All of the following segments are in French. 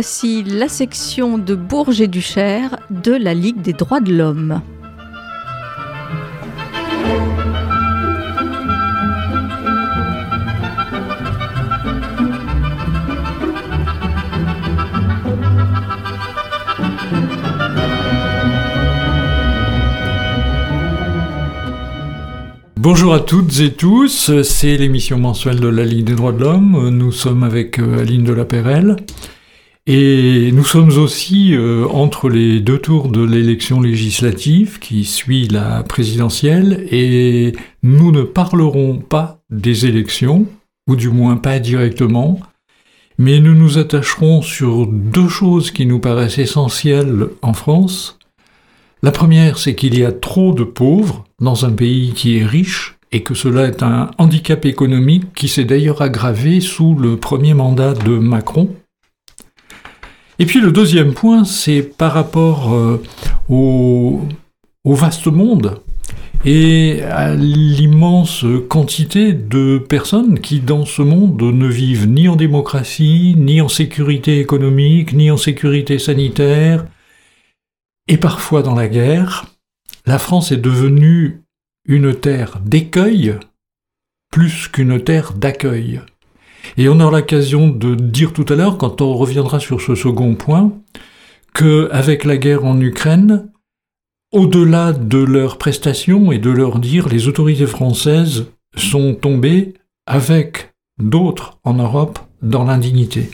Voici la section de Bourges et du Cher de la Ligue des droits de l'homme. Bonjour à toutes et tous, c'est l'émission mensuelle de la Ligue des droits de l'homme. Nous sommes avec euh, Aline de la. Et nous sommes aussi euh, entre les deux tours de l'élection législative qui suit la présidentielle et nous ne parlerons pas des élections, ou du moins pas directement, mais nous nous attacherons sur deux choses qui nous paraissent essentielles en France. La première, c'est qu'il y a trop de pauvres dans un pays qui est riche et que cela est un handicap économique qui s'est d'ailleurs aggravé sous le premier mandat de Macron. Et puis le deuxième point, c'est par rapport euh, au, vaste monde et à l'immense quantité de personnes qui dans ce monde ne vivent ni en démocratie, ni en sécurité économique, ni en sécurité sanitaire, et parfois dans la guerre. La France est devenue une terre d'écueil plus qu'une terre d'accueil. Et on aura l'occasion de dire tout à l'heure, quand on reviendra sur ce second point, qu'avec la guerre en Ukraine, au-delà de leurs prestations et de leur dire, les autorités françaises sont tombées avec d'autres en Europe dans l'indignité.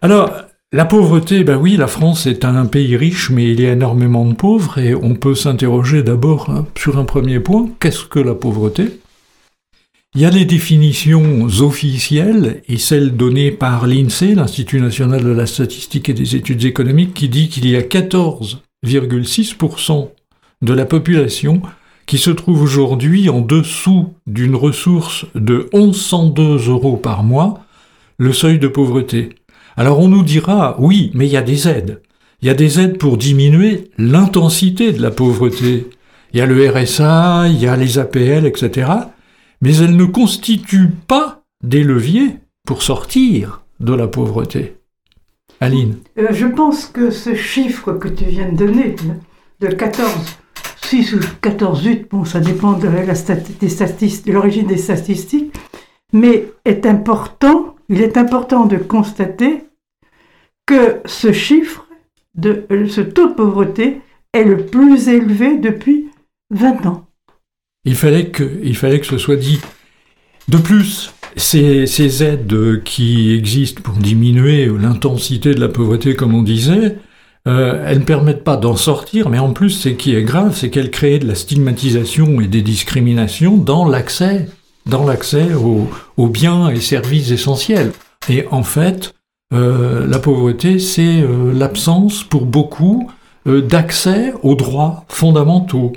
Alors, la pauvreté, ben oui, la France est un pays riche, mais il y a énormément de pauvres, et on peut s'interroger d'abord hein, sur un premier point, qu'est-ce que la pauvreté? Il y a les définitions officielles et celles données par l'INSEE, l'Institut national de la statistique et des études économiques, qui dit qu'il y a 14,6% de la population qui se trouve aujourd'hui en dessous d'une ressource de 1102 euros par mois, le seuil de pauvreté. Alors on nous dira, oui, mais il y a des aides. Il y a des aides pour diminuer l'intensité de la pauvreté. Il y a le RSA, il y a les APL, etc mais elles ne constituent pas des leviers pour sortir de la pauvreté. Aline euh, Je pense que ce chiffre que tu viens de donner, de 14, 6 ou 14, 8, bon, ça dépend de l'origine des statistiques, mais est important, il est important de constater que ce chiffre, de, ce taux de pauvreté, est le plus élevé depuis 20 ans. Il fallait que, ce soit dit. De plus, ces, aides qui existent pour diminuer l'intensité de la pauvreté, comme on disait, euh, elles ne permettent pas d'en sortir, mais en plus, ce qui est grave, c'est qu'elles créent de la stigmatisation et des discriminations dans l'accès, dans l'accès aux, biens et services essentiels. Et en fait, euh, la pauvreté, c'est euh, l'absence pour beaucoup d'accès aux droits fondamentaux.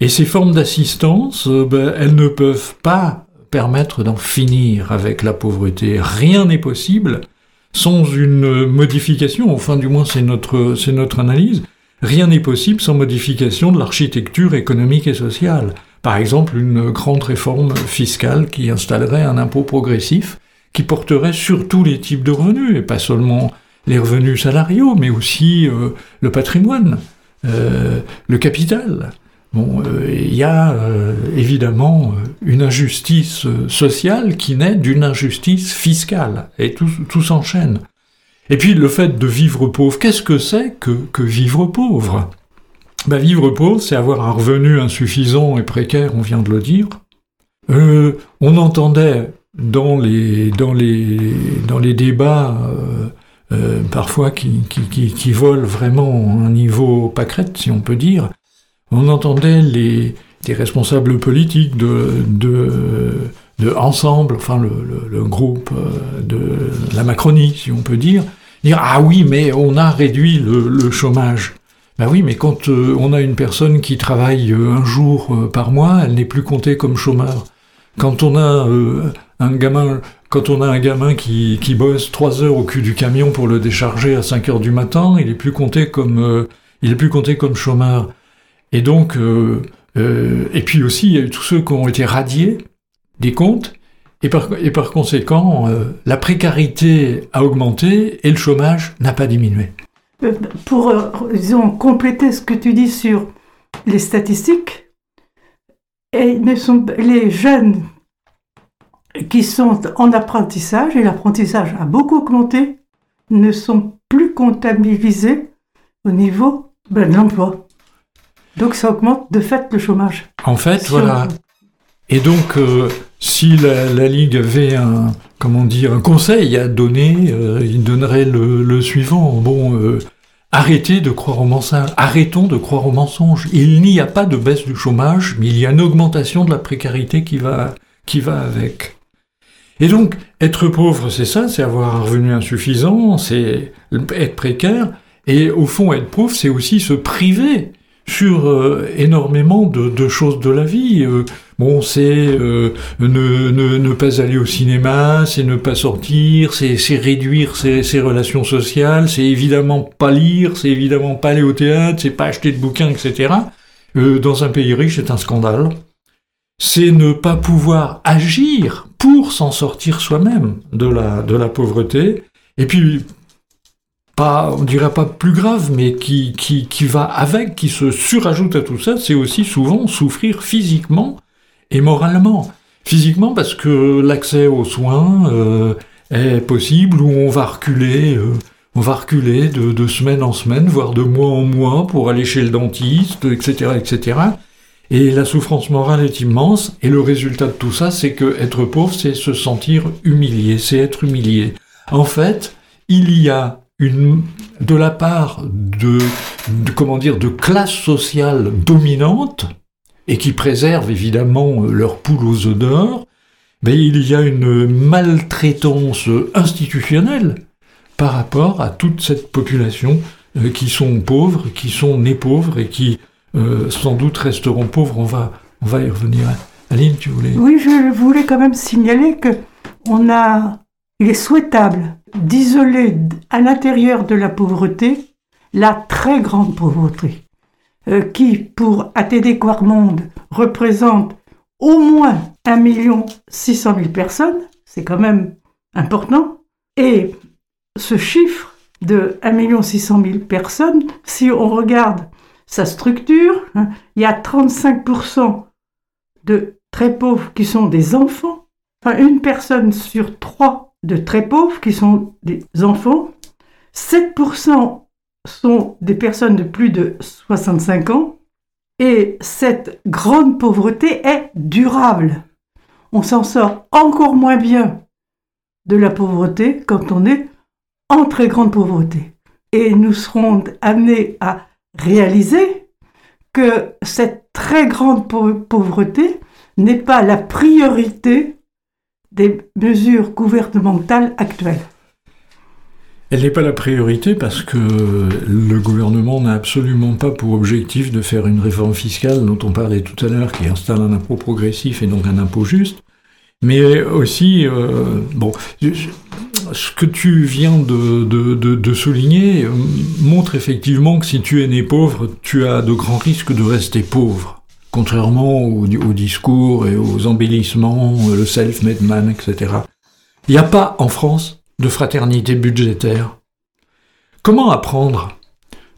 Et ces formes d'assistance, euh, ben, elles ne peuvent pas permettre d'en finir avec la pauvreté. Rien n'est possible sans une modification, enfin du moins c'est notre, c'est notre analyse, rien n'est possible sans modification de l'architecture économique et sociale. Par exemple, une grande réforme fiscale qui installerait un impôt progressif qui porterait sur tous les types de revenus, et pas seulement les revenus salariaux, mais aussi euh, le patrimoine, euh, le capital. Bon, euh, il y a euh, évidemment euh, une injustice sociale qui naît d'une injustice fiscale, et tout, s'enchaîne. Et puis le fait de vivre pauvre, qu'est-ce que c'est que, vivre pauvre? Ben, Vivre pauvre, c'est avoir un revenu insuffisant et précaire, on vient de le dire. on entendait dans les, débats parfois qui, qui, volent vraiment un niveau pâquerette, si on peut dire, on entendait les, responsables politiques de, de, Ensemble, enfin le, groupe euh, de la Macronie, si on peut dire, dire Ah oui, mais on a réduit le, chômage. Ben oui, mais quand euh, on a une personne qui travaille euh, un jour par mois, elle n'est plus comptée comme chômeur. Quand on a un gamin, quand on a un gamin qui, qui bosse trois heures au cul du camion pour le décharger à 5 heures du matin, il est plus compté comme il est plus compté comme chômeur. Et donc, euh, euh, et puis aussi, il y a eu tous ceux qui ont été radiés des comptes Et par, conséquent, euh, la précarité a augmenté et le chômage n'a pas diminué. Pour, compléter ce que tu dis sur les statistiques, les jeunes qui sont en apprentissage, et l'apprentissage a beaucoup augmenté, ne sont plus comptabilisés au niveau ben, de l'emploi. Donc ça augmente de fait le chômage. En fait, Si voilà. Et donc, euh, si la, la Ligue avait un, comment dire, un conseil à donner, euh, il donnerait le, le suivant. Bon, euh, arrêtez de croire aux mensonges. Arrêtons de croire aux mensonges. Il n'y a pas de baisse du chômage, mais il y a une augmentation de la précarité qui va, qui va avec. Et donc, être pauvre, c'est ça, c'est avoir un revenu insuffisant, c'est être précaire. Et au fond, être pauvre, c'est aussi se priver sur euh, énormément de, de choses de la vie. Euh, bon, c'est euh, ne, ne, ne pas aller au cinéma, c'est ne pas sortir, c'est réduire ses, ses relations sociales, c'est évidemment pas lire, c'est évidemment pas aller au théâtre, c'est pas acheter de bouquins, etc. Euh, dans un pays riche, c'est un scandale. C'est ne pas pouvoir agir pour s'en sortir soi-même de la, de la pauvreté. Et puis, pas, on dirait pas plus grave, mais qui, qui, qui va avec, qui se surajoute à tout ça, c'est aussi souvent souffrir physiquement et moralement. Physiquement parce que l'accès aux soins euh, est possible, ou on va reculer, euh, on va reculer de, de semaine en semaine, voire de mois en mois pour aller chez le dentiste, etc., etc. Et la souffrance morale est immense, et le résultat de tout ça, c'est que être pauvre, c'est se sentir humilié, c'est être humilié. En fait, il y a une, de la part de, de, comment dire, de classes sociales dominantes, et qui préservent évidemment leur poule aux œufs d'or, mais il y a une maltraitance institutionnelle par rapport à toute cette population euh, qui sont pauvres, qui sont nés pauvres et qui euh, sans doute resteront pauvres. On va, on va y revenir. Aline, tu voulais Oui, je voulais quand même signaler que on a, il est souhaitable d'isoler à l'intérieur de la pauvreté la très grande pauvreté, euh, qui, pour ATD Quarmonde, représente au moins 1 600 000 personnes, c'est quand même important, et ce chiffre de 1 600 000 personnes, si on regarde sa structure, hein, il y a 35% de très pauvres qui sont des enfants, enfin une personne sur trois de très pauvres qui sont des enfants, 7% sont des personnes de plus de 65 ans, et cette grande pauvreté est durable. On s'en sort encore moins bien de la pauvreté quand on est en très grande pauvreté. Et nous serons amenés à réaliser que cette très grande pauvreté n'est pas la priorité des mesures gouvernementales actuelles. Elle n'est pas la priorité parce que le gouvernement n'a absolument pas pour objectif de faire une réforme fiscale dont on parlait tout à l'heure, qui installe un impôt progressif et donc un impôt juste. Mais aussi, euh, bon, ce que tu viens de, souligner montre effectivement que si tu es né pauvre, tu as de grands risques de rester pauvre. Contrairement aux, aux discours et aux embellissements, le self-made man, etc. Il n'y a pas en France de fraternité budgétaire. Comment apprendre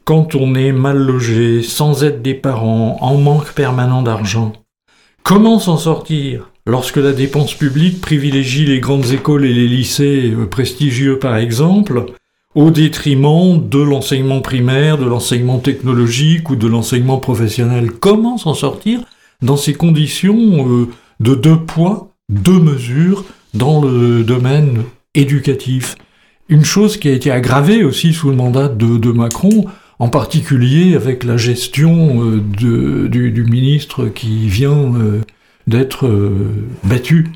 quand on est mal logé, sans aide des parents, en manque permanent d'argent? Comment s'en sortir lorsque la dépense publique privilégie les grandes écoles et les lycées prestigieux par exemple, au détriment de l'enseignement primaire, de l'enseignement technologique ou de l'enseignement professionnel Comment s'en sortir dans ces conditions de deux poids, deux mesures dans le domaine éducatif? Une chose qui a été aggravée aussi sous le mandat de, Macron, en particulier avec la gestion euh, du, ministre qui vient euh, d'être euh, battu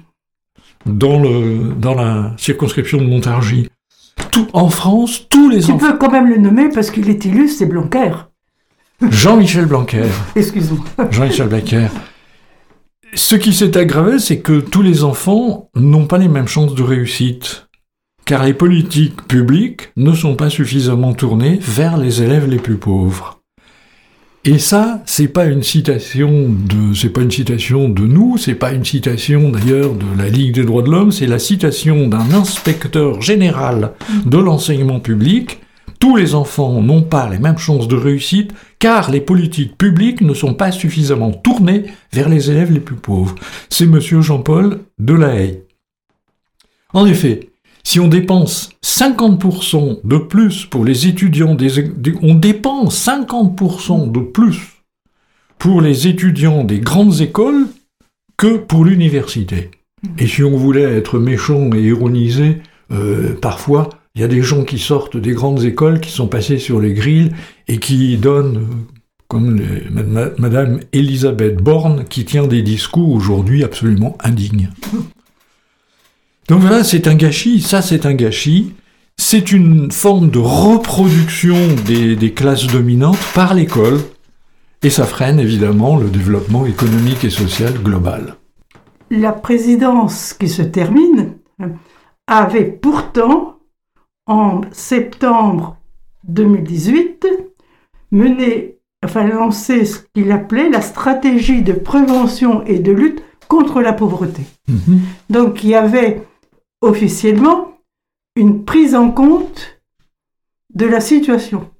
dans la circonscription de Montargis. Tout, en France, tous les Tu peux quand même le nommer parce qu'il est illustre, c'est Blanquer. Jean-Michel Blanquer. Excuse-moi. Jean-Michel Blanquer. Ce qui s'est aggravé, c'est que tous les enfants n'ont pas les mêmes chances de réussite, car les politiques publiques ne sont pas suffisamment tournées vers les élèves les plus pauvres. Et ça, c'est pas une citation de, c'est pas une citation de nous, c'est pas une citation d'ailleurs de la Ligue des droits de l'homme, c'est la citation d'un inspecteur général de l'enseignement public. Tous les enfants n'ont pas les mêmes chances de réussite car les politiques publiques ne sont pas suffisamment tournées vers les élèves les plus pauvres. C'est monsieur Jean-Paul Delahaye. En effet, si on dépense 50% de plus pour les étudiants des, on dépense 50% de plus pour les étudiants des grandes écoles que pour l'université. Et si on voulait être méchant et ironiser, euh, parfois, il y a des gens qui sortent des grandes écoles, qui sont passés sur les grilles et qui donnent, euh, comme Madame Elisabeth Borne, qui tient des discours aujourd'hui absolument indignes. Donc voilà, c'est un gâchis, ça c'est un gâchis. C'est une forme de reproduction des, classes dominantes par l'école, et ça freine évidemment le développement économique et social global. La présidence qui se termine avait pourtant, en septembre 2018, mené, enfin lancé ce qu'il appelait la stratégie de prévention et de lutte contre la pauvreté. Mhm. Donc il y avait officiellement une prise en compte de la situation.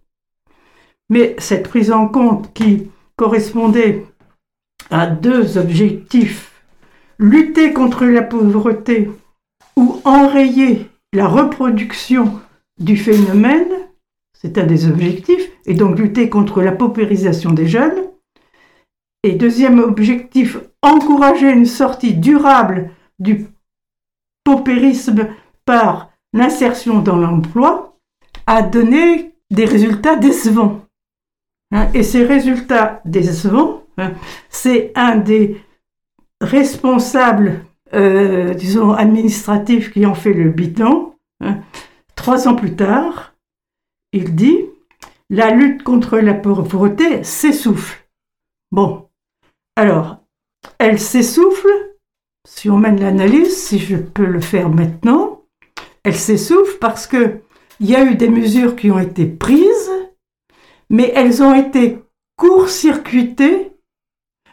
Mais cette prise en compte qui correspondait à deux objectifs, lutter contre la pauvreté ou enrayer la reproduction du phénomène, c'est un des objectifs, et donc lutter contre la paupérisation des jeunes. Et deuxième objectif, encourager une sortie durable du paupérisme par l'insertion dans l'emploi a donné des résultats décevants. Hein, et ces résultats décevants, hein, c'est un des responsables, euh, disons, administratifs qui ont fait le bilan. Hein. Trois ans plus tard, il dit, la lutte contre la pauvreté s'essouffle. Bon, alors, elle s'essouffle si on mène l'analyse, si je peux le faire maintenant, elle s'essouffle parce que il y a eu des mesures qui ont été prises, mais elles ont été court-circuitées,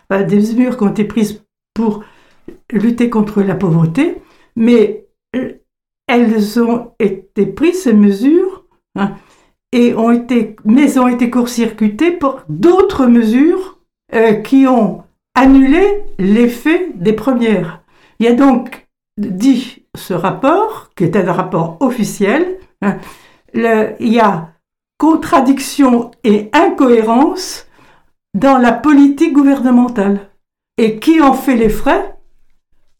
des mesures qui ont été prises pour lutter contre la pauvreté, mais euh, elles ont été prises, ces mesures, hein, et ont été, mais ont été court-circuitées pour d'autres mesures euh, qui ont annulé l'effet des premières. Il y a donc dit ce rapport, qui est un rapport officiel, hein, il y a contradiction et incohérence dans la politique gouvernementale. Et qui en fait les frais?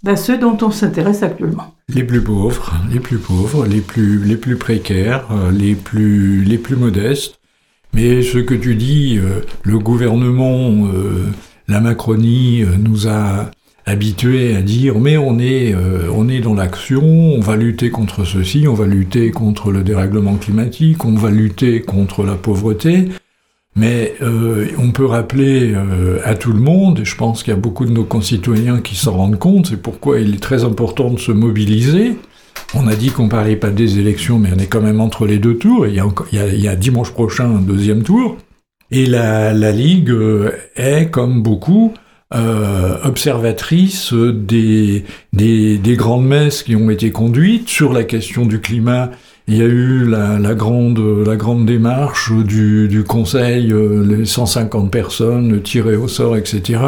Ben, Ceux dont on s'intéresse actuellement. Les plus pauvres, les plus pauvres, les plus, les plus précaires, euh, les plus, les plus modestes. Mais ce que tu dis, euh, le gouvernement, euh, la Macronie nous a habitué à dire mais on est, euh, on est dans l'action, on va lutter contre ceci, on va lutter contre le dérèglement climatique, on va lutter contre la pauvreté. Mais euh, on peut rappeler euh, à tout le monde, et je pense qu'il y a beaucoup de nos concitoyens qui s'en rendent compte, c'est pourquoi il est très important de se mobiliser. On a dit qu'on parlait pas des élections, mais on est quand même entre les deux tours, il y a, il y a, il y a dimanche prochain un deuxième tour. Et la, la Ligue est, comme beaucoup, euh, observatrice des, des, des, grandes messes qui ont été conduites sur la question du climat. Il y a eu la, la grande, la grande démarche du, du Conseil, euh, les 150 personnes tirées au sort, etc.,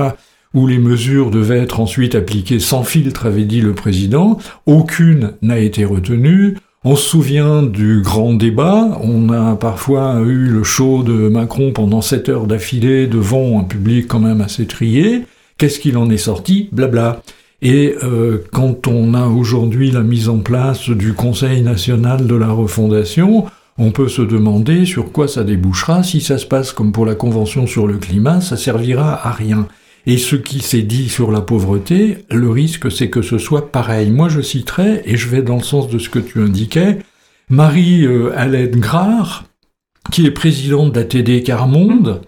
où les mesures devaient être ensuite appliquées sans filtre, avait dit le président. Aucune n'a été retenue. On se souvient du grand débat, on a parfois eu le show de Macron pendant sept heures d'affilée devant un public quand même assez trié. Qu'est-ce qu'il en est sorti? Blabla. Et euh, quand on a aujourd'hui la mise en place du Conseil national de la refondation, on peut se demander sur quoi ça débouchera. Si ça se passe comme pour la Convention sur le climat, ça servira à rien. Et ce qui s'est dit sur la pauvreté, le risque c'est que ce soit pareil. Moi je citerai, et je vais dans le sens de ce que tu indiquais, Marie-Hélène euh, Grard, qui est présidente d'ATD Carmonde,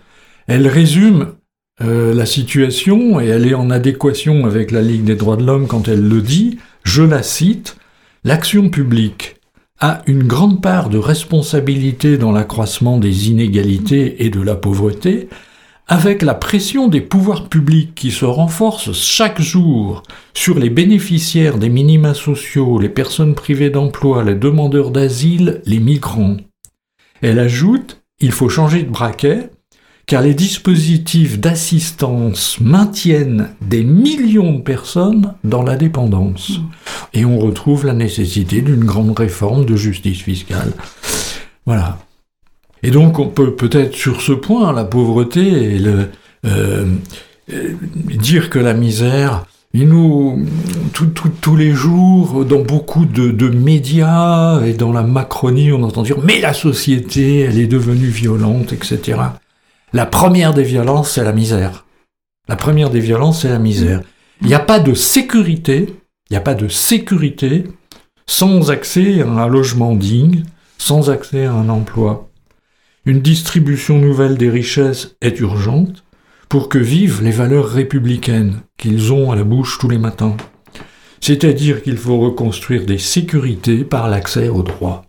elle résume euh, la situation, et elle est en adéquation avec la Ligue des droits de l'homme quand elle le dit, je la cite, L'action publique a une grande part de responsabilité dans l'accroissement des inégalités et de la pauvreté, avec la pression des pouvoirs publics qui se renforce chaque jour sur les bénéficiaires des minima sociaux, les personnes privées d'emploi, les demandeurs d'asile, les migrants. Elle ajoute, il faut changer de braquet, car les dispositifs d'assistance maintiennent des millions de personnes dans la dépendance. Et on retrouve la nécessité d'une grande réforme de justice fiscale. Voilà. Et donc on peut peut-être sur ce point, la pauvreté et euh, euh, dire que la misère, nous, tous les jours, dans beaucoup de, de, médias et dans la Macronie, on entend dire mais la société, elle est devenue violente, etc. La première des violences, c'est la misère. La première des violences, c'est la misère. Il n'y a pas de sécurité, il n'y a pas de sécurité sans accès à un logement digne, sans accès à un emploi. Une distribution nouvelle des richesses est urgente pour que vivent les valeurs républicaines qu'ils ont à la bouche tous les matins. C'est-à-dire qu'il faut reconstruire des sécurités par l'accès aux droits,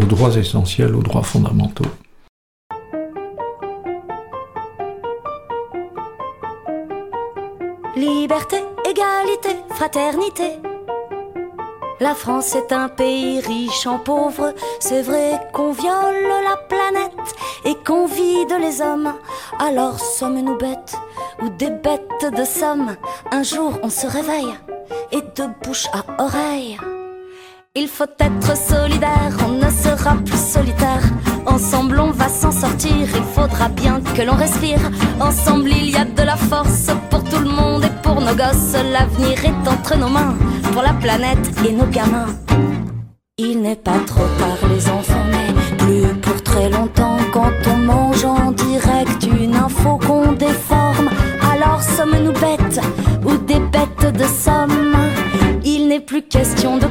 aux droits essentiels, aux droits fondamentaux. Liberté, égalité, fraternité. La France est un pays riche en pauvres. C'est vrai qu'on viole la planète et qu'on vide les hommes. Alors sommes-nous bêtes ou des bêtes de somme? Un jour on se réveille et de bouche à oreille. Il faut être solidaire, on ne sera plus solitaire. Ensemble on va s'en sortir, il faudra bien que l'on respire. Ensemble il y a de la force pour tout le monde et pour nos gosses. L'avenir est entre nos mains, pour la planète et nos gamins. Il n'est pas trop tard les enfants, mais plus pour très longtemps quand on mange en direct une info qu'on déforme. Alors sommes-nous bêtes ou des bêtes de somme? Il n'est plus question de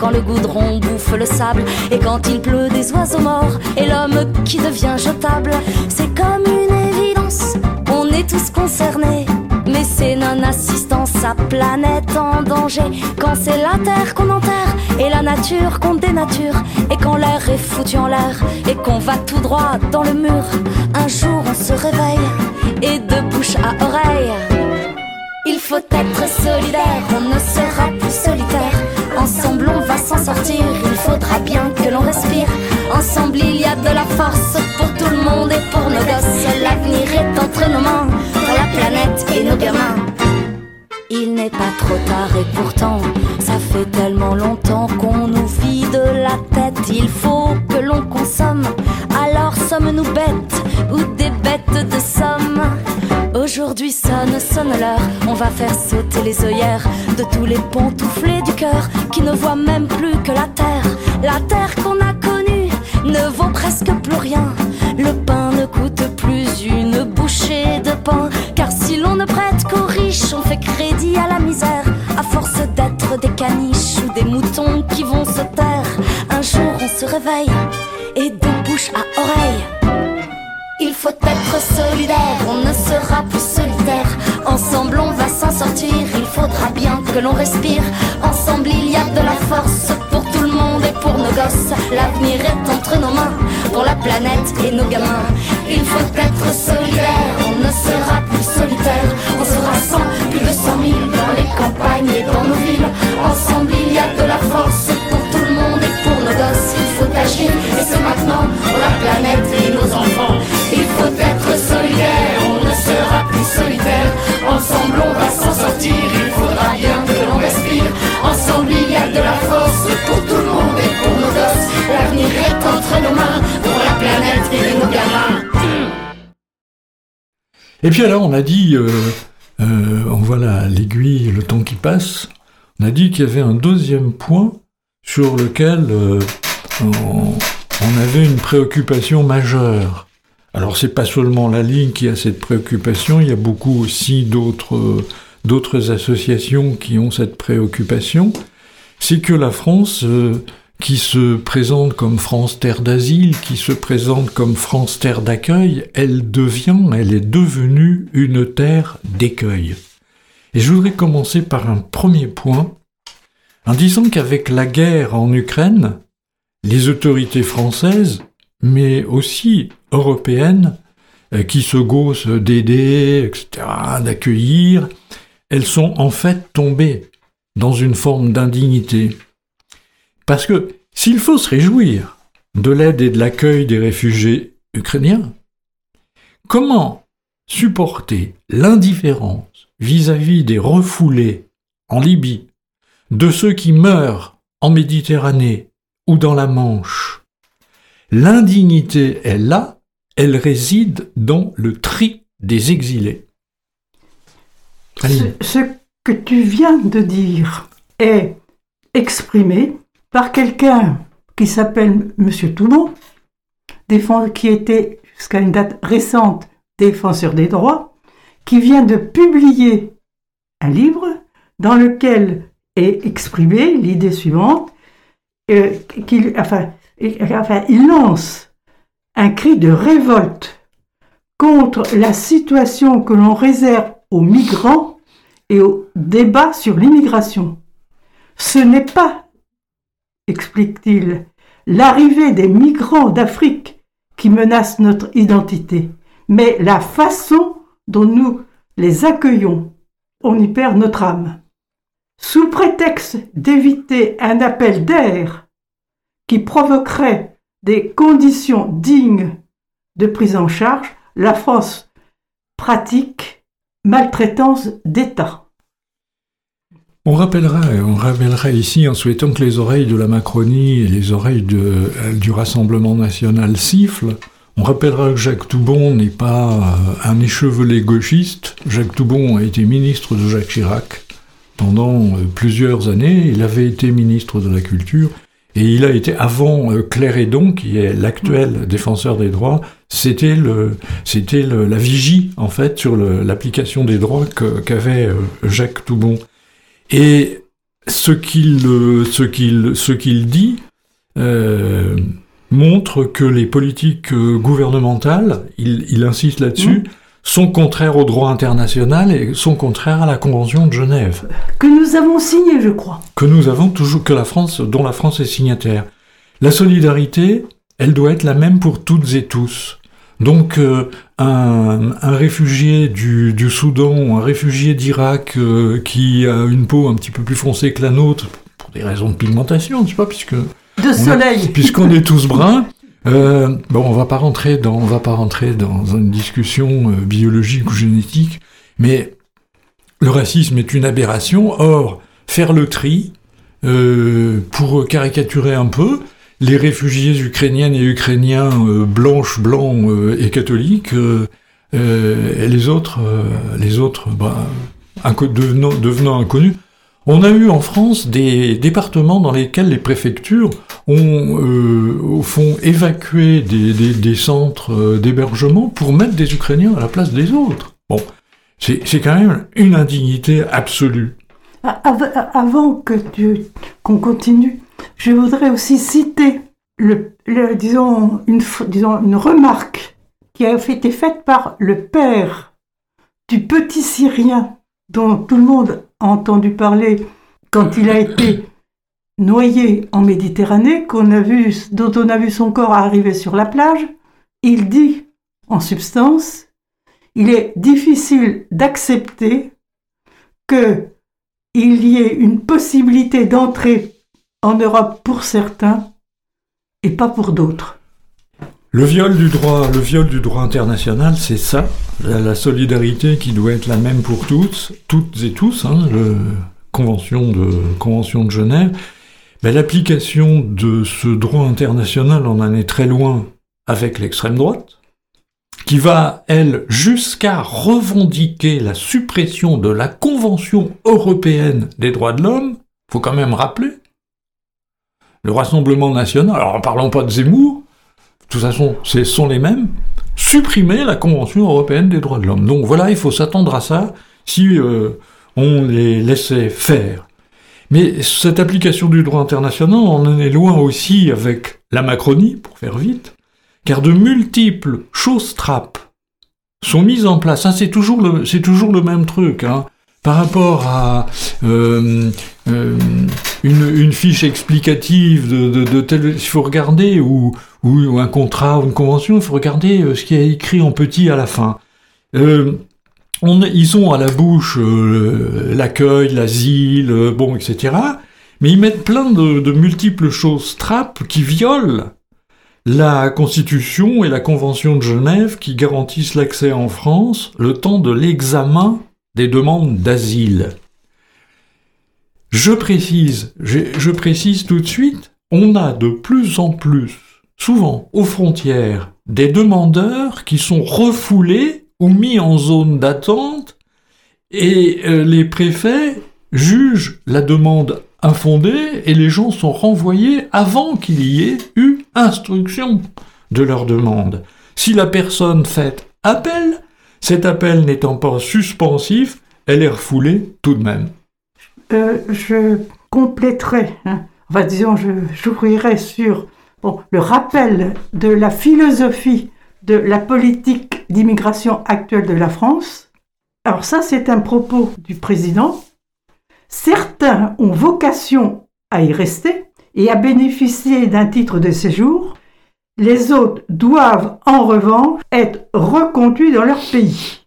quand le goudron bouffe le sable et quand il pleut des oiseaux morts et l'homme qui devient jetable. C'est comme une évidence, on est tous concernés. Mais c'est non-assistance à planète en danger. Quand c'est la terre qu'on enterre et la nature qu'on dénature. Et quand l'air est foutu en l'air et qu'on va tout droit dans le mur. Un jour on se réveille et de bouche à oreille. Il faut être solidaire, on ne sera plus solitaire. Ensemble on va s'en sortir, il faudra bien que l'on respire. Ensemble il y a de la force pour tout le monde et pour nos gosses. L'avenir est entre nos mains, la planète et nos gamins. Il n'est pas trop tard et pourtant, ça fait tellement longtemps qu'on nous vide la tête. Il faut que l'on consomme, alors sommes-nous bêtes ou des bêtes de somme? Aujourd'hui sonne, sonne l'heure, on va faire sauter les œillères de tous les pantouflés du cœur qui ne voient même plus que la terre. La terre qu'on a connue ne vaut presque plus rien. Le pain ne coûte plus une bouchée de pain, car si l'on ne prête qu'aux riches, on fait crédit à la misère, à force d'être des caniches ou des moutons qui vont se taire. Un jour on se réveille il faudra bien que l'on respire. Ensemble il y a de la force pour tout le monde et pour nos gosses. L'avenir est entre nos mains, pour la planète et nos gamins. Il faut être solidaire, on ne sera plus solitaire. On sera cent, plus de cent mille dans les campagnes et dans nos villes. Ensemble il y a de la force pour tout le monde et pour nos gosses. Il faut agir et c'est maintenant pour la planète et nos enfants. Il faut être solidaire, on ne sera plus solitaire. Ensemble on va Et puis alors on a dit, euh, euh, on voit l'aiguille, le temps qui passe, on a dit qu'il y avait un deuxième point sur lequel euh, on, on avait une préoccupation majeure. Alors c'est pas seulement la ligne qui a cette préoccupation, il y a beaucoup aussi d'autres associations qui ont cette préoccupation. C'est que la France, euh, qui se présente comme France terre d'asile, qui se présente comme France terre d'accueil, elle devient, elle est devenue une terre d'écueil. Et je voudrais commencer par un premier point, en disant qu'avec la guerre en Ukraine, les autorités françaises mais aussi européenne, euh, qui se gaussent d'aider, etc., d'accueillir, elles sont en fait tombées dans une forme d'indignité. Parce que s'il faut se réjouir de l'aide et de l'accueil des réfugiés ukrainiens, comment supporter l'indifférence vis-à-vis des refoulés en Libye, de ceux qui meurent en Méditerranée ou dans la Manche? L'indignité est là, elle réside dans le tri des exilés. Ce, que tu viens de dire est exprimé par quelqu'un qui s'appelle M. Toubon, qui était jusqu'à une date récente défenseur des droits, qui vient de publier un livre dans lequel est exprimée l'idée suivante, euh, qu'il, enfin, enfin, il lance un cri de révolte contre la situation que l'on réserve aux migrants et au débat sur l'immigration. Ce n'est pas, explique-t-il, l'arrivée des migrants d'Afrique qui menace notre identité, mais la façon dont nous les accueillons. On y perd notre âme. Sous prétexte d'éviter un appel d'air qui provoquerait des conditions dignes de prise en charge, la France pratique maltraitance d'État. On rappellera, on rappellera ici en souhaitant que les oreilles de la Macronie et les oreilles de, du Rassemblement national sifflent. On rappellera que Jacques Toubon n'est pas euh, un échevelé gauchiste. Jacques Toubon a été ministre de Jacques Chirac pendant euh, plusieurs années. Il avait été ministre de la Culture et il a été avant euh, Claire Edon, qui est l'actuel défenseur des droits, c'était la vigie en fait sur l'application des droits qu'avait Jacques Toubon. Et ce qu'il, ce qu'il, ce qu'il dit euh, montre que les politiques gouvernementales, il, il insiste là-dessus, mmh sont contraires au droit international et sont contraires à la Convention de Genève. Que nous avons signé, je crois. Que nous avons toujours, que la France, dont la France est signataire. La solidarité, elle doit être la même pour toutes et tous. Donc euh, un, un, réfugié du, du, Soudan, un réfugié d'Irak euh, qui a une peau un petit peu plus foncée que la nôtre, pour des raisons de pigmentation, je sais pas, puisque... De soleil Puisqu'on est tous bruns, euh, bon, on va pas rentrer dans, on va pas rentrer dans une discussion biologique ou génétique, mais le racisme est une aberration. Or, faire le tri, pour caricaturer un peu, les réfugiés ukrainiennes et ukrainiens euh, blanches, blancs euh, et catholiques, et les autres, les autres, bah, devenant, inconnus, on a eu en France des départements dans lesquels les préfectures ont, euh, au fond, évacué des, centres euh, d'hébergement pour mettre des Ukrainiens à la place des autres. Bon, c'est quand même une indignité absolue. Avant que qu'on continue, je voudrais aussi citer, le, disons, une, disons, une remarque qui a été faite par le père du petit Syrien dont tout le monde a entendu parler quand il a été noyé en Méditerranée, dont on a vu son corps arriver sur la plage, il dit, en substance, il est difficile d'accepter qu'il y ait une possibilité d'entrer en Europe pour certains et pas pour d'autres. Le viol du droit, international, c'est ça, la, solidarité qui doit être la même pour toutes et tous, hein, le convention de Genève. Mais l'application de ce droit international, on en est très loin avec l'extrême droite, qui va, elle, jusqu'à revendiquer la suppression de la Convention européenne des droits de l'homme, faut quand même rappeler, le Rassemblement national, alors en parlant pas de Zemmour, de toute façon, ce sont les mêmes, supprimer la Convention européenne des droits de l'homme. Donc voilà, il faut s'attendre à ça si euh, on les laissait faire. Mais cette application du droit international, on en est loin aussi avec la Macronie, pour faire vite, car de multiples choses trappes sont mises en place. c'est toujours le, toujours le même truc. Hein. Par rapport à euh, euh, une, fiche explicative de, de, tel, il faut regarder ou, ou un contrat ou une convention, il faut regarder euh, ce qui est écrit en petit à la fin. Euh, on, ils ont à la bouche euh, l'accueil, l'asile, bon, etc. Mais ils mettent plein de, de multiples choses trappes qui violent la Constitution et la Convention de Genève qui garantissent l'accès en France le temps de l'examen des demandes d'asile. Je précise, je, précise tout de suite, on a de plus en plus, souvent aux frontières, des demandeurs qui sont refoulés ou mis en zone d'attente et euh, les préfets jugent la demande infondée et les gens sont renvoyés avant qu'il y ait eu instruction de leur demande. Si la personne fait appel, cet appel n'étant pas suspensif, elle est refoulée tout de même. Euh, je compléterai, hein, enfin disons, j'ouvrirai sur le rappel de la philosophie de la politique d'immigration actuelle de la France. Alors ça, c'est un propos du président. Certains ont vocation à y rester et à bénéficier d'un titre de séjour. Les autres doivent en revanche être reconduits dans leur pays.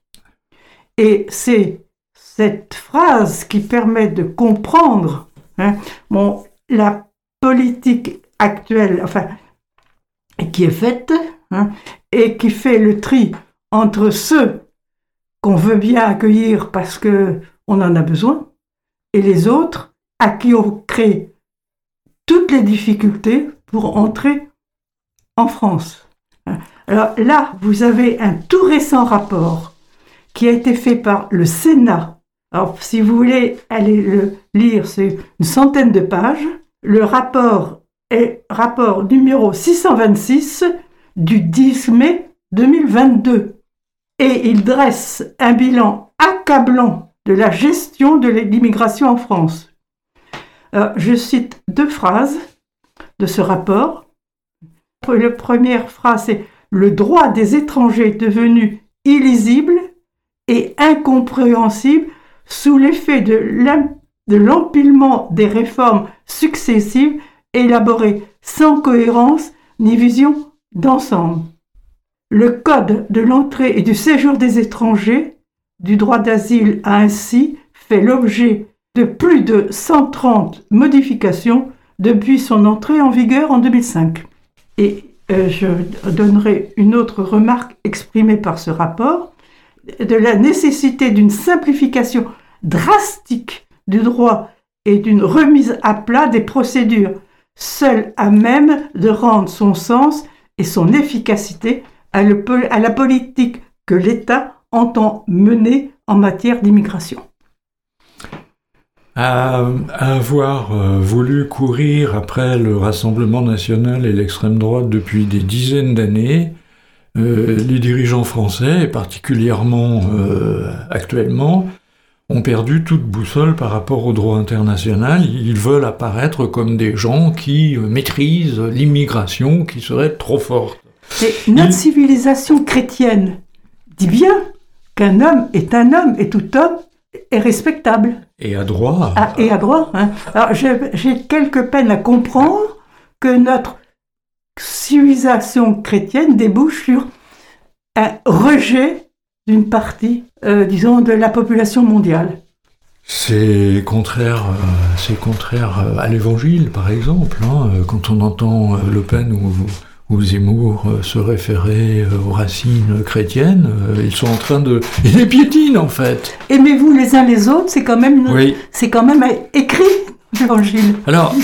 Et c'est cette phrase qui permet de comprendre hein, la politique actuelle, enfin, qui est faite hein, et qui fait le tri entre ceux qu'on veut bien accueillir parce que on en a besoin et les autres à qui on crée toutes les difficultés pour entrer en France. Alors là, vous avez un tout récent rapport qui a été fait par le Sénat alors, si vous voulez aller le lire, c'est une centaine de pages. Le rapport est rapport numéro 626 du 10 mai 2022. Et il dresse un bilan accablant de la gestion de l'immigration en France. je cite deux phrases de ce rapport. La première phrase est Le droit des étrangers devenu illisible et incompréhensible sous l'effet de l'empilement des réformes successives élaborées sans cohérence ni vision d'ensemble. Le Code de l'entrée et du séjour des étrangers du droit d'asile a ainsi fait l'objet de plus de 130 modifications depuis son entrée en vigueur en 2005. Et euh, je donnerai une autre remarque exprimée par ce rapport de la nécessité d'une simplification drastique du droit et d'une remise à plat des procédures, seule à même de rendre son sens et son efficacité à, la politique que l'État entend mener en matière d'immigration. À, avoir euh, voulu courir après le Rassemblement national et l'extrême droite depuis des dizaines d'années, euh, les dirigeants français, et particulièrement euh, actuellement, ont perdu toute boussole par rapport au droit international. Ils veulent apparaître comme des gens qui maîtrisent l'immigration, qui serait trop forte. notre civilisation chrétienne dit bien qu'un homme est un homme et tout homme est respectable. Et à droit. Ah, et à droit. Hein. Alors j'ai quelques peines à comprendre que notre civilisation chrétienne débouche sur un rejet d'une partie, euh, disons, de la population mondiale. C'est contraire, euh, c'est contraire euh, à l'évangile, par exemple. Hein, quand on entend Le Pen ou, ou Zemmour se référer aux racines chrétiennes, ils sont en train de... Ils les piétinent, en fait. Aimez-vous les uns les autres, c'est quand même, c'est quand même écrit, l'évangile. Alors,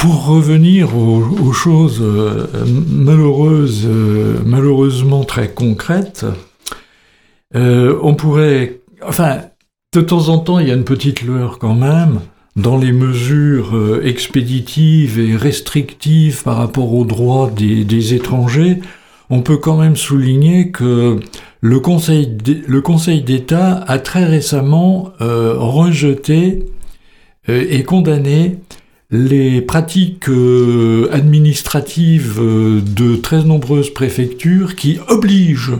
pour revenir aux, choses euh, malheureuses, euh, malheureusement très concrètes, euh, on pourrait, enfin, de temps en temps, il y a une petite lueur quand même dans les mesures expéditives et restrictives par rapport aux droits des, étrangers. On peut quand même souligner que le Conseil d'État a très récemment rejeté et condamné les pratiques euh, administratives euh, de très nombreuses préfectures qui obligent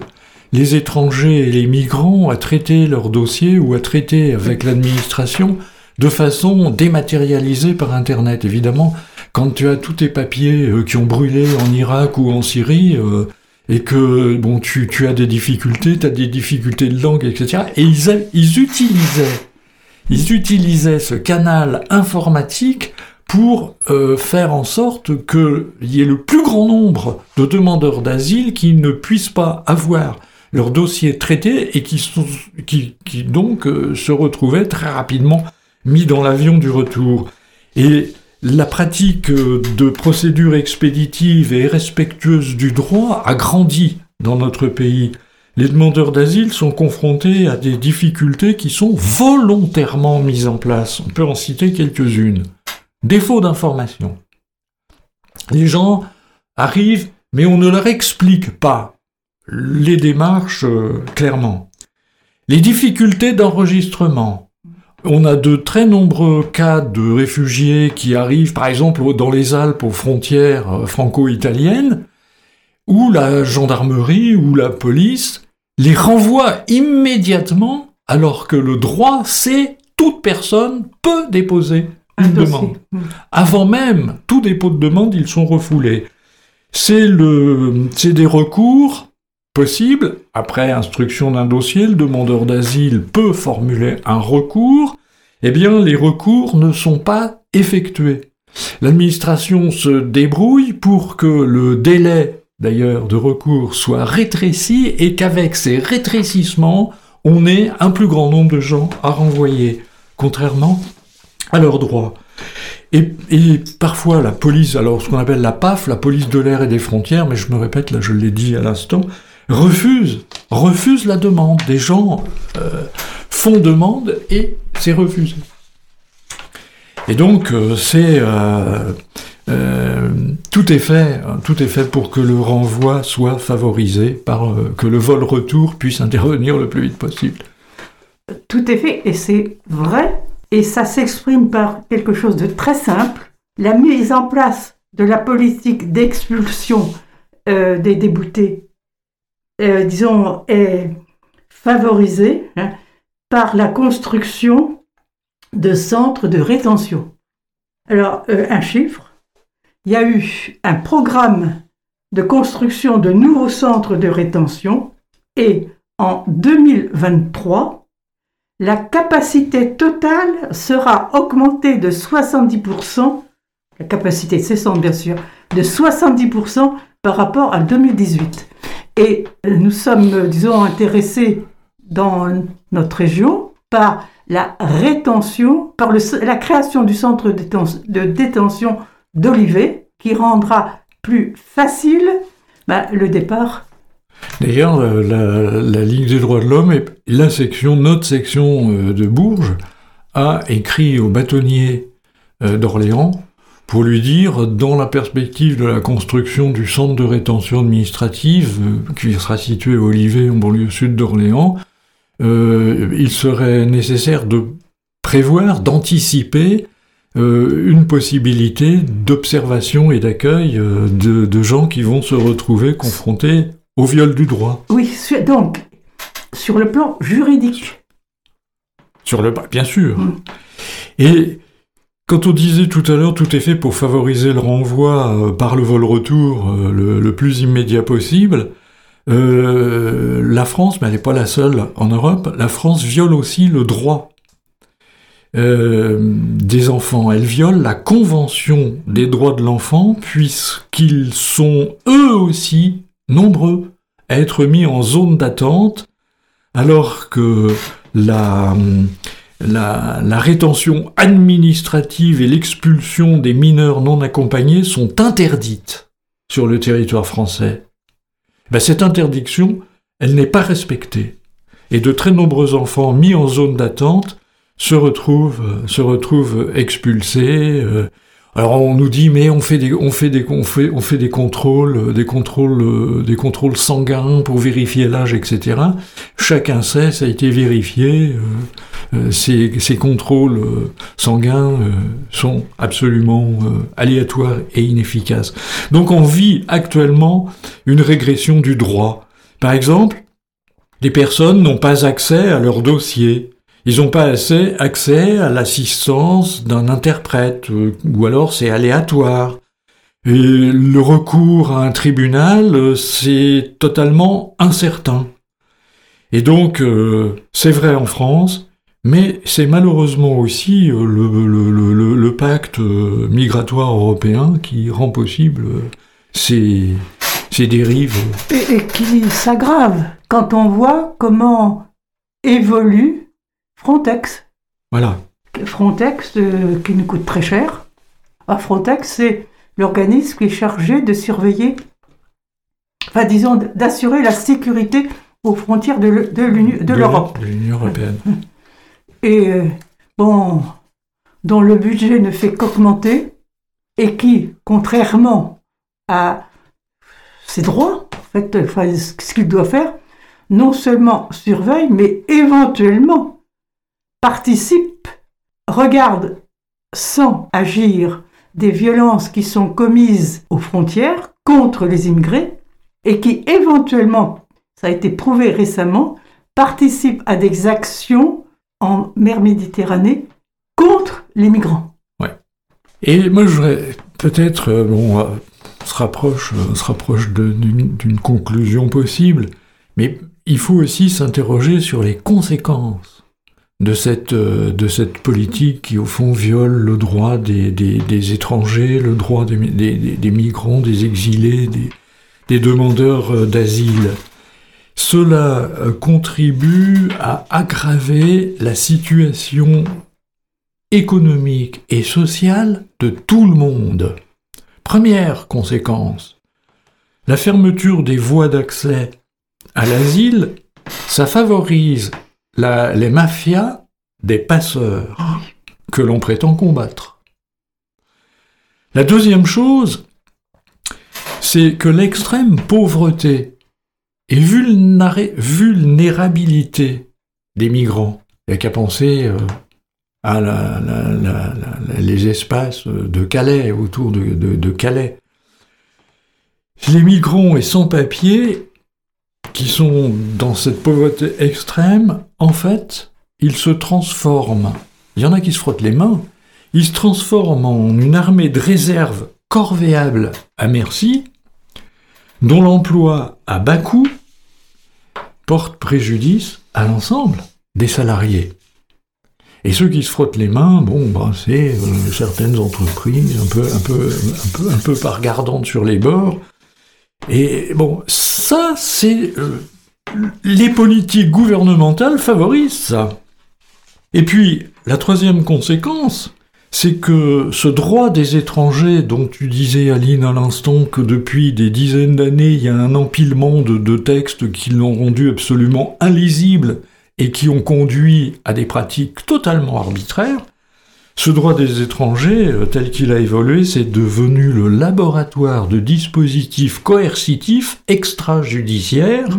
les étrangers et les migrants à traiter leurs dossiers ou à traiter avec l'administration de façon dématérialisée par Internet. Évidemment, quand tu as tous tes papiers euh, qui ont brûlé en Irak ou en Syrie, euh, et que bon, tu, tu as des difficultés, tu as des difficultés de langue, etc. Et ils, ils utilisaient, ils utilisaient ce canal informatique pour euh, faire en sorte qu'il y ait le plus grand nombre de demandeurs d'asile qui ne puissent pas avoir leur dossier traité et qui, sont, qui, qui donc euh, se retrouvaient très rapidement mis dans l'avion du retour. Et la pratique de procédures expéditives et respectueuses du droit a grandi dans notre pays. Les demandeurs d'asile sont confrontés à des difficultés qui sont volontairement mises en place. On peut en citer quelques-unes. Défaut d'information. Les gens arrivent, mais on ne leur explique pas les démarches euh, clairement. Les difficultés d'enregistrement. On a de très nombreux cas de réfugiés qui arrivent, par exemple, dans les Alpes, aux frontières euh, franco-italiennes, où la gendarmerie ou la police les renvoie immédiatement, alors que le droit, c'est toute personne peut déposer une demande. Mm. Avant même tout dépôt de demande, ils sont refoulés. C'est le, c'est des recours possible. Après instruction d'un dossier, le demandeur d'asile peut formuler un recours. Eh bien, les recours ne sont pas effectués. L'administration se débrouille pour que le délai, d'ailleurs, de recours soit rétréci et qu'avec ces rétrécissements, on ait un plus grand nombre de gens à renvoyer, contrairement à leurs droits. Et, et, parfois la police, alors ce qu'on appelle la PAF, la police de l'air et des frontières, mais je me répète, là je l'ai dit à l'instant, refuse, refuse la demande. Des gens euh, font demande et c'est refusé. Et donc euh, c'est euh, tout est fait, tout est fait pour que le renvoi soit favorisé, que le vol retour puisse intervenir le plus vite possible. Tout est fait et c'est vrai et ça s'exprime par quelque chose de très simple, la mise en place de la politique d'expulsion des déboutés euh, disons, est favorisée hein, par la construction de centres de rétention. Alors, euh, un chiffre, il y a eu un programme de construction de nouveaux centres de rétention et en 2023, la capacité totale sera augmentée de 70%, la capacité cessante bien sûr, de 70% par rapport à 2018. Et nous sommes, disons, intéressés dans notre région par la rétention, par la création du centre de détention d'Olivet, qui rendra plus facile bah, le départ. D'ailleurs, la, Ligue des droits de l'homme et la section, notre section euh, de Bourges, a écrit au bâtonnier euh, d'Orléans pour lui dire, dans la perspective de la construction du centre de rétention administrative, euh, qui sera situé à Olivet, en banlieue sud d'Orléans, euh, il serait nécessaire de prévoir, d'anticiper euh, une possibilité d'observation et d'accueil de, gens qui vont se retrouver confrontés au viol du droit. Oui, donc, sur le plan juridique. Sur le bien sûr. Mm. Et quand on disait tout à l'heure tout est fait pour favoriser le renvoi euh, par le vol-retour euh, le, plus immédiat possible, euh, la France, mais elle n'est pas la seule en Europe, la France viole aussi le droit des enfants. Elle viole la Convention des droits de l'enfant puisqu'ils sont eux aussi nombreux à être mis en zone d'attente alors que la la, rétention administrative et l'expulsion des mineurs non accompagnés sont interdites sur le territoire français. Ben, cette interdiction, elle n'est pas respectée. Et de très nombreux enfants mis en zone d'attente se retrouvent, se retrouvent expulsés, euh, alors on nous dit mais on fait des on fait des on fait, on fait des contrôles euh, des contrôles euh, des contrôles sanguins pour vérifier l'âge etc. Chacun sait ça a été vérifié euh, ces, ces, contrôles sanguins sont absolument aléatoires et inefficaces. Donc on vit actuellement une régression du droit. Par exemple, les personnes n'ont pas accès à leur dossier Ils n'ont pas assez accès à l'assistance d'un interprète, euh, ou alors c'est aléatoire. Et le recours à un tribunal, euh, c'est totalement incertain. Et donc, euh, c'est vrai en France, mais c'est malheureusement aussi le, pacte migratoire européen qui rend possible ces, dérives. Et qui s'aggrave quand on voit comment évolue Frontex. Voilà. Frontex euh, qui nous coûte très cher. Ah, Frontex, c'est l'organisme qui est chargé de surveiller, enfin disons, d'assurer la sécurité aux frontières de l'Europe. De l'Union européenne. Et euh, bon, dont le budget ne fait qu'augmenter et qui, contrairement à ses droits, en fait, enfin, ce qu'il doit faire, non seulement surveille, mais éventuellement participe, regarde sans agir des violences qui sont commises aux frontières contre les immigrés et qui éventuellement, ça a été prouvé récemment, participent à des actions en mer Méditerranée contre les migrants. Ouais. Et moi, je voudrais peut-être, euh, bon, on se rapproche, on se rapproche d'une conclusion possible, mais il faut aussi s'interroger sur les conséquences de cette, euh, de cette politique qui, au fond, viole le droit des, des, étrangers, le droit des, des, migrants, des exilés, des, demandeurs euh, d'asile. Cela euh, contribue à aggraver la situation économique et sociale de tout le monde. Première conséquence, la fermeture des voies d'accès à l'asile, ça favorise les mafias des passeurs que l'on prétend combattre. La deuxième chose, c'est que l'extrême pauvreté et vulnérabilité des migrants, il n'y a qu'à penser euh, à les espaces de Calais, autour de, de Calais. Les migrants et sans-papiers qui sont dans cette pauvreté extrême, en fait, ils se transforment. Il y en a qui se frottent les mains. Ils se transforment en une armée de réserve corvéable à merci, dont l'emploi à bas coût porte préjudice à l'ensemble des salariés. Et ceux qui se frottent les mains, bon, ben, c'est euh, certaines entreprises un peu, un peu, un peu, un peu sur les bords, et bon, ça, c'est... Euh, les politiques gouvernementales favorisent ça. Et puis, la troisième conséquence, c'est que ce droit des étrangers dont tu disais, Aline, à l'instant, que depuis des dizaines d'années, il y a un empilement de, de textes qui l'ont rendu absolument illisible et qui ont conduit à des pratiques totalement arbitraires, ce droit des étrangers, euh, tel qu'il a évolué, c'est devenu le laboratoire de dispositifs coercitifs extrajudiciaires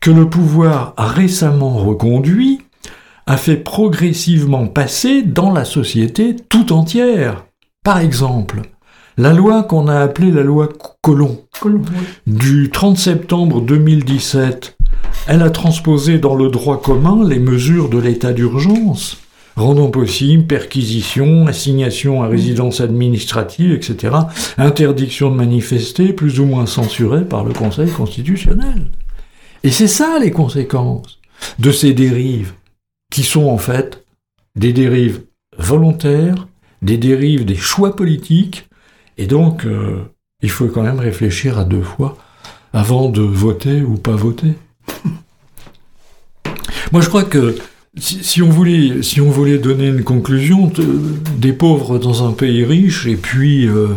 que le pouvoir a récemment reconduit, a fait progressivement passer dans la société tout entière. Par exemple, la loi qu'on a appelée la loi Colomb, du 30 septembre 2017, elle a transposé dans le droit commun les mesures de l'état d'urgence rendant possible perquisition, assignation à résidence administrative, etc., interdiction de manifester, plus ou moins censurée par le Conseil constitutionnel. Et c'est ça les conséquences de ces dérives, qui sont en fait des dérives volontaires, des dérives des choix politiques, et donc euh, il faut quand même réfléchir à deux fois avant de voter ou pas voter. Moi je crois que si, on voulait, si on voulait donner une conclusion, des pauvres dans un pays riche et puis euh,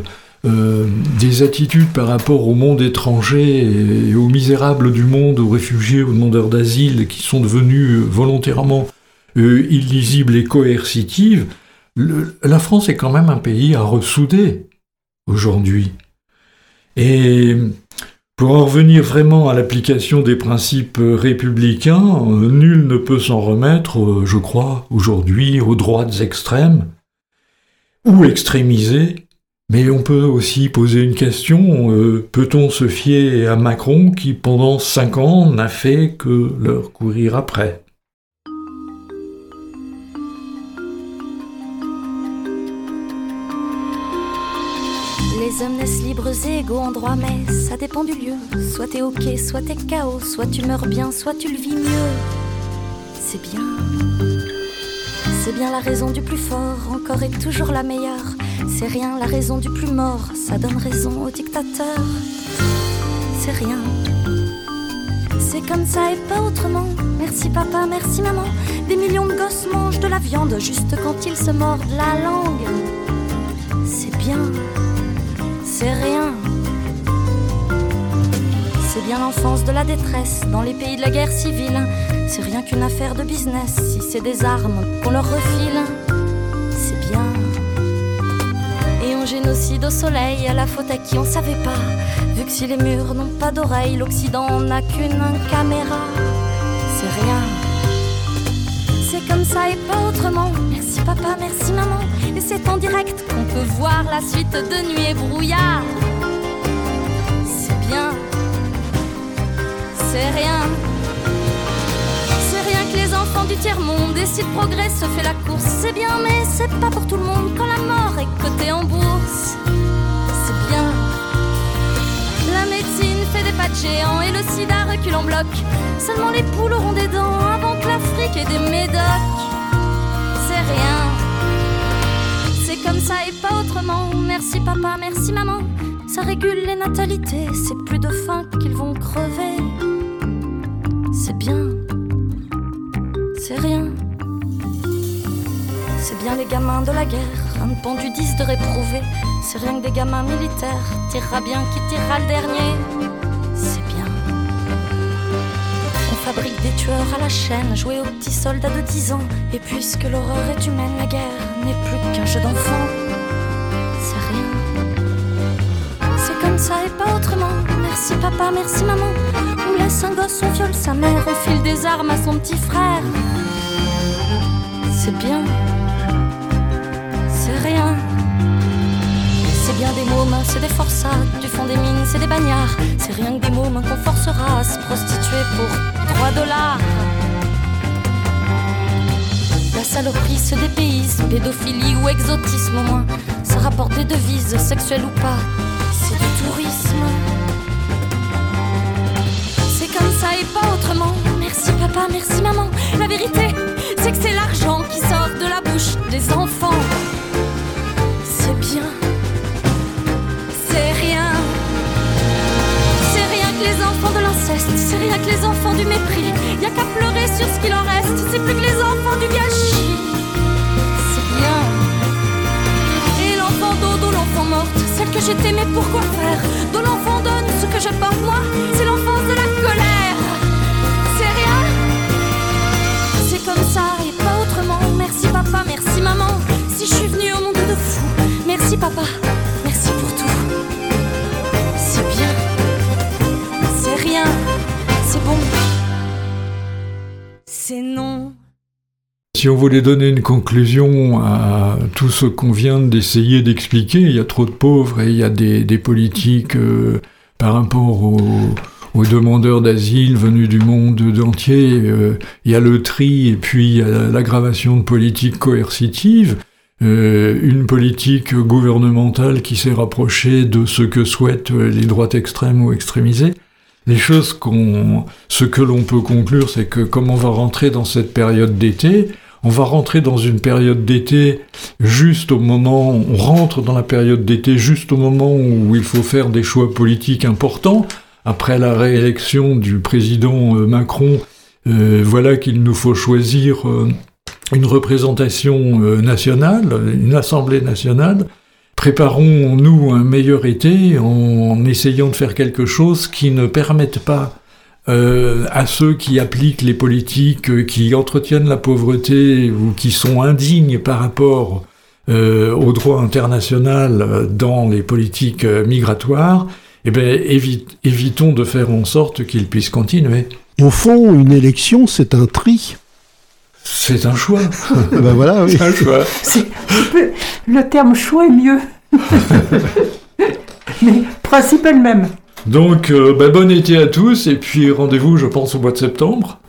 euh, des attitudes par rapport au monde étranger et, aux misérables du monde, aux réfugiés, aux demandeurs d'asile qui sont devenus volontairement euh, illisibles et coercitives, la France est quand même un pays à ressouder aujourd'hui. Et pour en revenir vraiment à l'application des principes républicains, nul ne peut s'en remettre, je crois, aujourd'hui aux droites extrêmes ou extrémisées. Mais on peut aussi poser une question, euh, peut-on se fier à Macron qui pendant cinq ans n'a fait que leur courir après? Les hommes naissent libres et égaux en droit, mais ça dépend du lieu. Soit t'es ok, soit t'es chaos, soit tu meurs bien, soit tu le vis mieux. C'est bien. C'est bien la raison du plus fort, encore et toujours la meilleure. C'est rien la raison du plus mort, ça donne raison au dictateur. C'est rien. C'est comme ça et pas autrement. Merci papa, merci maman. Des millions de gosses mangent de la viande juste quand ils se mordent la langue. C'est bien. C'est rien. C'est bien l'enfance de la détresse dans les pays de la guerre civile. C'est rien qu'une affaire de business si c'est des armes qu'on leur refile. C'est bien. Et on génocide au soleil à la faute à qui on savait pas. Vu que si les murs n'ont pas d'oreilles, l'Occident n'a qu'une caméra. C'est rien. Comme ça et pas autrement. Merci papa, merci maman. Et c'est en direct qu'on peut voir la suite de nuit et brouillard. C'est bien. C'est rien. C'est rien que les enfants du tiers-monde. Et si progrès se fait la course, c'est bien, mais c'est pas pour tout le monde quand la mort est cotée en bourse. C'est bien. La médecine fait des pas de géants et le sida recule en bloc. Seulement les poules auront des dents ait des médocs. C'est rien. C'est comme ça et pas autrement. Merci papa, merci maman. Ça régule les natalités. C'est plus de faim qu'ils vont crever. C'est bien. C'est rien. C'est bien les gamins de la guerre. Un pendu 10 de réprouvé. C'est rien que des gamins militaires. Tirera bien qui tirera le dernier. Fabrique des tueurs à la chaîne, jouer aux petits soldats de 10 ans. Et puisque l'horreur est humaine, la guerre n'est plus qu'un jeu d'enfant. C'est rien. C'est comme ça et pas autrement. Merci papa, merci maman. On laisse un gosse, on viole sa mère, on file des armes à son petit frère. C'est bien. C'est rien. C'est bien des mômes, c'est des forçats, du fond des mines, c'est des bagnards. C'est rien que des mômes qu'on forcera à se prostituer pour 3 dollars. La saloperie se dépayse, pédophilie ou exotisme au moins. Ça rapporte des devises, sexuelles ou pas. C'est du tourisme. C'est comme ça et pas autrement. Merci papa, merci maman. La vérité, c'est que c'est l'argent qui sort de la bouche des enfants. C'est bien. C'est rien que les enfants du mépris. Y a qu'à pleurer sur ce qu'il en reste. C'est plus que les enfants du gâchis. C'est bien. Et l'enfant dodo, l'enfant morte, celle que j'étais, mais pourquoi faire? De l'enfant donne ce que je porte moi, c'est l'enfance de la colère. C'est rien. C'est comme ça et pas autrement. Merci papa, merci maman. Si je suis venue au monde de fou, merci papa, Si on voulait donner une conclusion à tout ce qu'on vient d'essayer d'expliquer, il y a trop de pauvres et il y a des, politiques euh, par rapport aux, aux demandeurs d'asile venus du monde entier. euh, il y a le tri et puis il y a l'aggravation de politiques coercitives. euh, une politique gouvernementale qui s'est rapprochée de ce que souhaitent les droites extrêmes ou extrémisées. Les choses qu'on, ce que l'on peut conclure, c'est que comme on va rentrer dans cette période d'été, on va rentrer dans une période d'été juste au moment, on rentre dans la période d'été juste au moment où il faut faire des choix politiques importants. Après la réélection du président euh, Macron, euh, voilà qu'il nous faut choisir euh, une représentation nationale, une assemblée nationale. Préparons-nous un meilleur été en essayant de faire quelque chose qui ne permette pas euh, à ceux qui appliquent les politiques, euh, qui entretiennent la pauvreté ou qui sont indignes par rapport euh, au droit international euh, dans les politiques migratoires, eh bien, évi- évitons de faire en sorte qu'ils puissent continuer. Au fond, une élection, c'est un tri. C'est un choix. ben voilà, oui. C'est un choix. Le terme choix est mieux. Mais principe est le même. Donc, euh, bah, bon été à tous et puis rendez-vous, je pense, au mois de septembre.